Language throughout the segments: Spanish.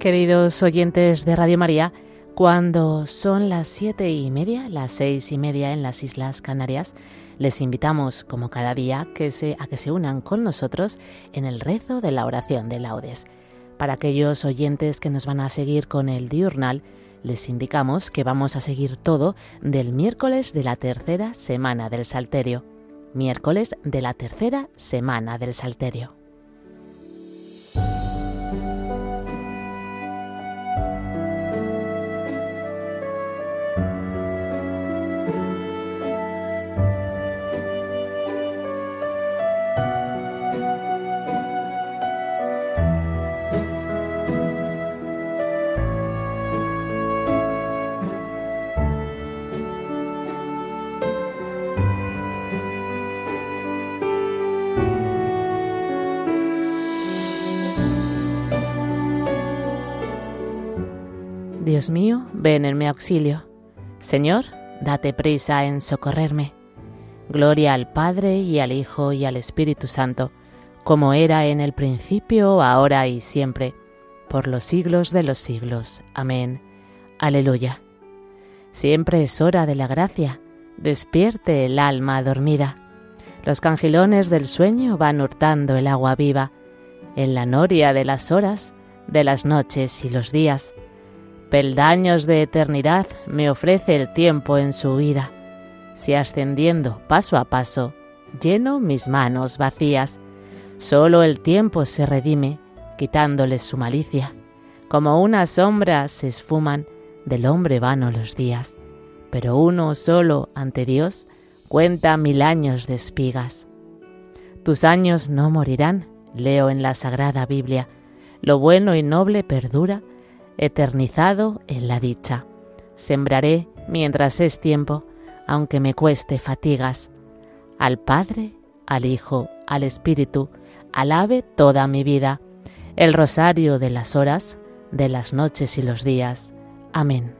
Queridos oyentes de Radio María, cuando son las siete y media, las seis y media en las Islas Canarias, les invitamos, como cada día, que se, a que se unan con nosotros en el rezo de la oración de laudes. Para aquellos oyentes que nos van a seguir con el diurnal, les indicamos que vamos a seguir todo del miércoles de la tercera semana del Salterio. Miércoles de la tercera semana del Salterio. Dios mío, ven en mi auxilio. Señor, date prisa en socorrerme. Gloria al Padre y al Hijo y al Espíritu Santo, como era en el principio, ahora y siempre, por los siglos de los siglos. Amén. Aleluya. Siempre es hora de la gracia, despierte el alma dormida. Los cangilones del sueño van hurtando el agua viva, en la noria de las horas, de las noches y los días Peldaños de eternidad me ofrece el tiempo en su huida. Si ascendiendo paso a paso, lleno mis manos vacías, solo el tiempo se redime, quitándoles su malicia. Como una sombra se esfuman del hombre vano los días, pero uno solo ante Dios cuenta mil años de espigas. Tus años no morirán, leo en la Sagrada Biblia, lo bueno y noble perdura eternizado en la dicha. Sembraré mientras es tiempo, aunque me cueste fatigas. Al Padre, al Hijo, al Espíritu, alabe toda mi vida, el rosario de las horas, de las noches y los días. Amén.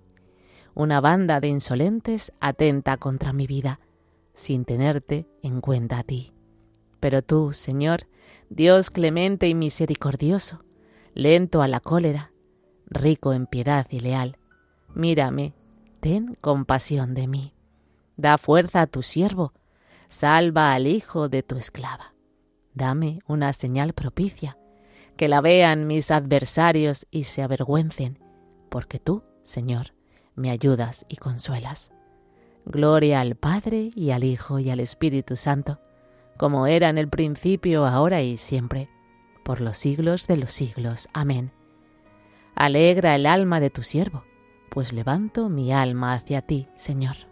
una banda de insolentes atenta contra mi vida, sin tenerte en cuenta a ti. Pero tú, Señor, Dios clemente y misericordioso, lento a la cólera, rico en piedad y leal, mírame, ten compasión de mí. Da fuerza a tu siervo, salva al hijo de tu esclava. Dame una señal propicia, que la vean mis adversarios y se avergüencen, porque tú, Señor, me ayudas y consuelas. Gloria al Padre y al Hijo y al Espíritu Santo, como era en el principio, ahora y siempre, por los siglos de los siglos. Amén. Alegra el alma de tu siervo, pues levanto mi alma hacia ti, Señor.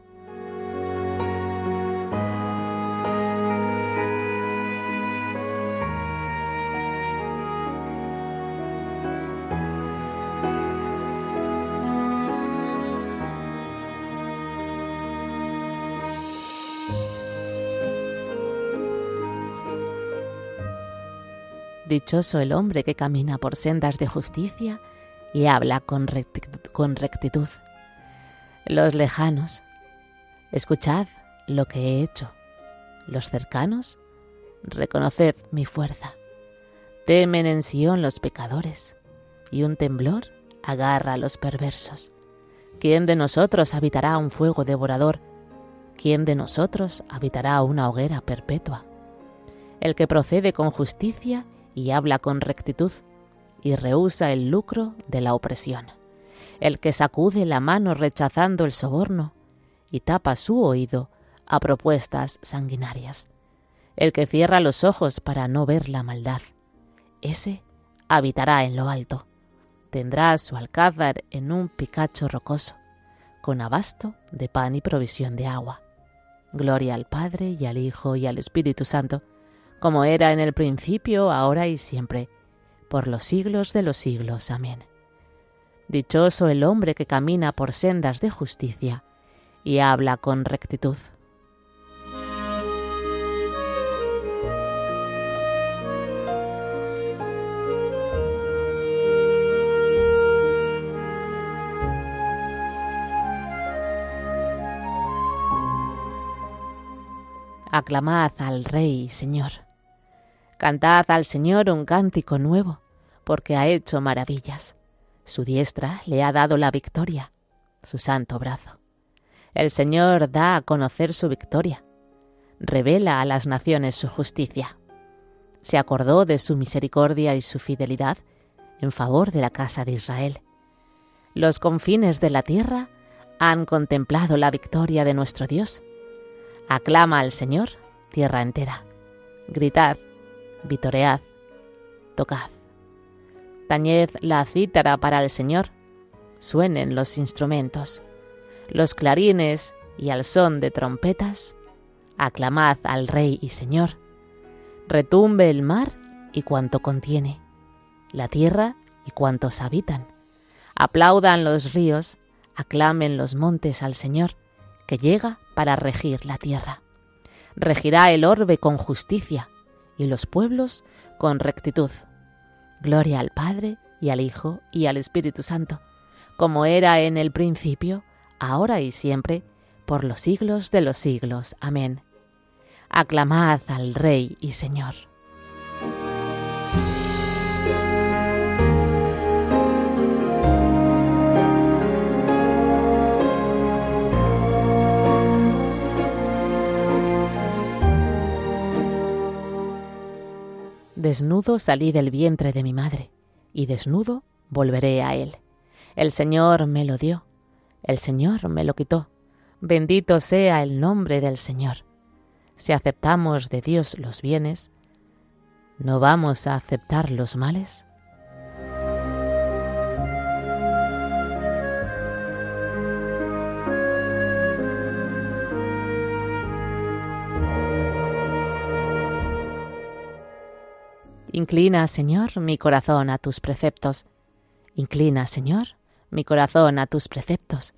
Dichoso el hombre que camina por sendas de justicia y habla con rectitud, Los lejanos, escuchad lo que he hecho. Los cercanos, reconoced mi fuerza. Temen en Sión los pecadores, y un temblor agarra a los perversos. ¿Quién de nosotros habitará un fuego devorador? ¿Quién de nosotros habitará una hoguera perpetua? El que procede con justicia y habla con rectitud, y rehúsa el lucro de la opresión. El que sacude la mano rechazando el soborno y tapa su oído a propuestas sanguinarias. El que cierra los ojos para no ver la maldad. Ese habitará en lo alto. Tendrá su alcázar en un picacho rocoso, con abasto de pan y provisión de agua. Gloria al Padre y al Hijo y al Espíritu Santo, como era en el principio, ahora y siempre, por los siglos de los siglos. Amén. Dichoso el hombre que camina por sendas de justicia y habla con rectitud. Aclamad al Rey, Señor. Cantad al Señor un cántico nuevo, porque ha hecho maravillas. Su diestra le ha dado la victoria, su santo brazo. El Señor da a conocer su victoria, revela a las naciones su justicia. Se acordó de su misericordia y su fidelidad en favor de la casa de Israel. Los confines de la tierra han contemplado la victoria de nuestro Dios. Aclama al Señor, tierra entera. Gritad, vitoread, tocad. Tañed la cítara para el Señor, suenen los instrumentos, los clarines y al son de trompetas, aclamad al Rey y Señor. Retumbe el mar y cuanto contiene, la tierra y cuantos habitan. Aplaudan los ríos, aclamen los montes al Señor, que llega para regir la tierra. Regirá el orbe con justicia, y los pueblos con rectitud. Gloria al Padre y al Hijo y al Espíritu Santo, como era en el principio, ahora y siempre, por los siglos de los siglos. Amén. Aclamad al Rey y Señor. Desnudo salí del vientre de mi madre, y desnudo volveré a él. El Señor me lo dio, el Señor me lo quitó. Bendito sea el nombre del Señor. Si aceptamos de Dios los bienes, ¿no vamos a aceptar los males? Inclina, Señor, mi corazón a tus preceptos. Inclina, Señor, mi corazón a tus preceptos.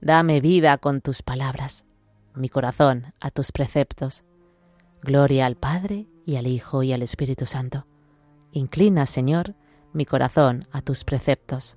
Dame vida con tus palabras, mi corazón a tus preceptos. Gloria al Padre y al Hijo y al Espíritu Santo. Inclina, Señor, mi corazón a tus preceptos.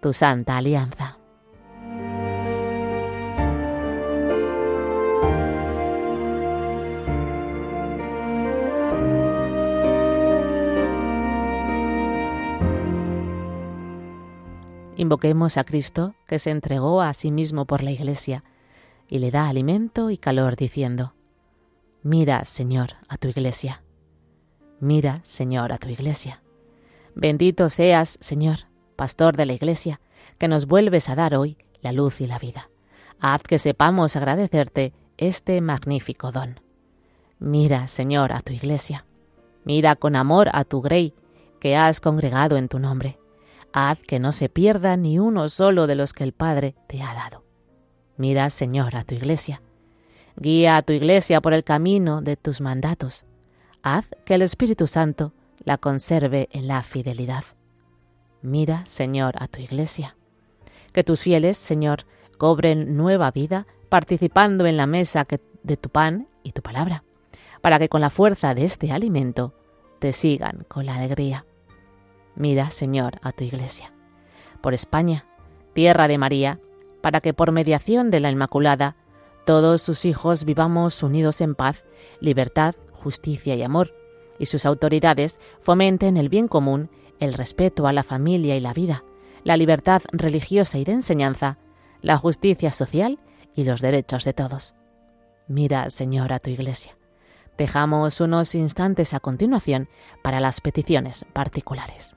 tu santa alianza. Invoquemos a Cristo, que se entregó a sí mismo por la Iglesia, y le da alimento y calor, diciendo, Mira, Señor, a tu Iglesia. Mira, Señor, a tu Iglesia. Bendito seas, Señor, Pastor de la Iglesia, que nos vuelves a dar hoy la luz y la vida. Haz que sepamos agradecerte este magnífico don. Mira, Señor, a tu Iglesia. Mira con amor a tu Grey, que has congregado en tu nombre haz que no se pierda ni uno solo de los que el Padre te ha dado. Mira, Señor, a tu iglesia. Guía a tu iglesia por el camino de tus mandatos. Haz que el Espíritu Santo la conserve en la fidelidad. Mira, Señor, a tu iglesia. Que tus fieles, Señor, cobren nueva vida participando en la mesa de tu pan y tu palabra, para que con la fuerza de este alimento te sigan con la alegría. Mira, Señor, a tu iglesia. Por España, tierra de María, para que por mediación de la Inmaculada todos sus hijos vivamos unidos en paz, libertad, justicia y amor, y sus autoridades fomenten el bien común, el respeto a la familia y la vida, la libertad religiosa y de enseñanza, la justicia social y los derechos de todos. Mira, Señor, a tu iglesia. Dejamos unos instantes a continuación para las peticiones particulares.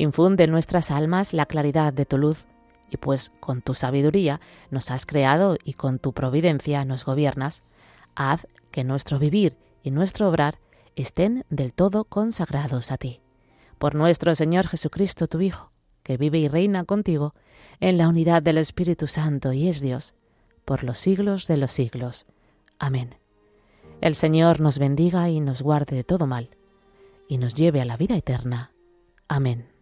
Infunde en nuestras almas la claridad de tu luz, y pues con tu sabiduría nos has creado y con tu providencia nos gobiernas, haz que nuestro vivir y nuestro obrar estén del todo consagrados a ti. Por nuestro Señor Jesucristo, tu Hijo, que vive y reina contigo en la unidad del Espíritu Santo y es Dios, por los siglos de los siglos. Amén. El Señor nos bendiga y nos guarde de todo mal, y nos lleve a la vida eterna. Amén.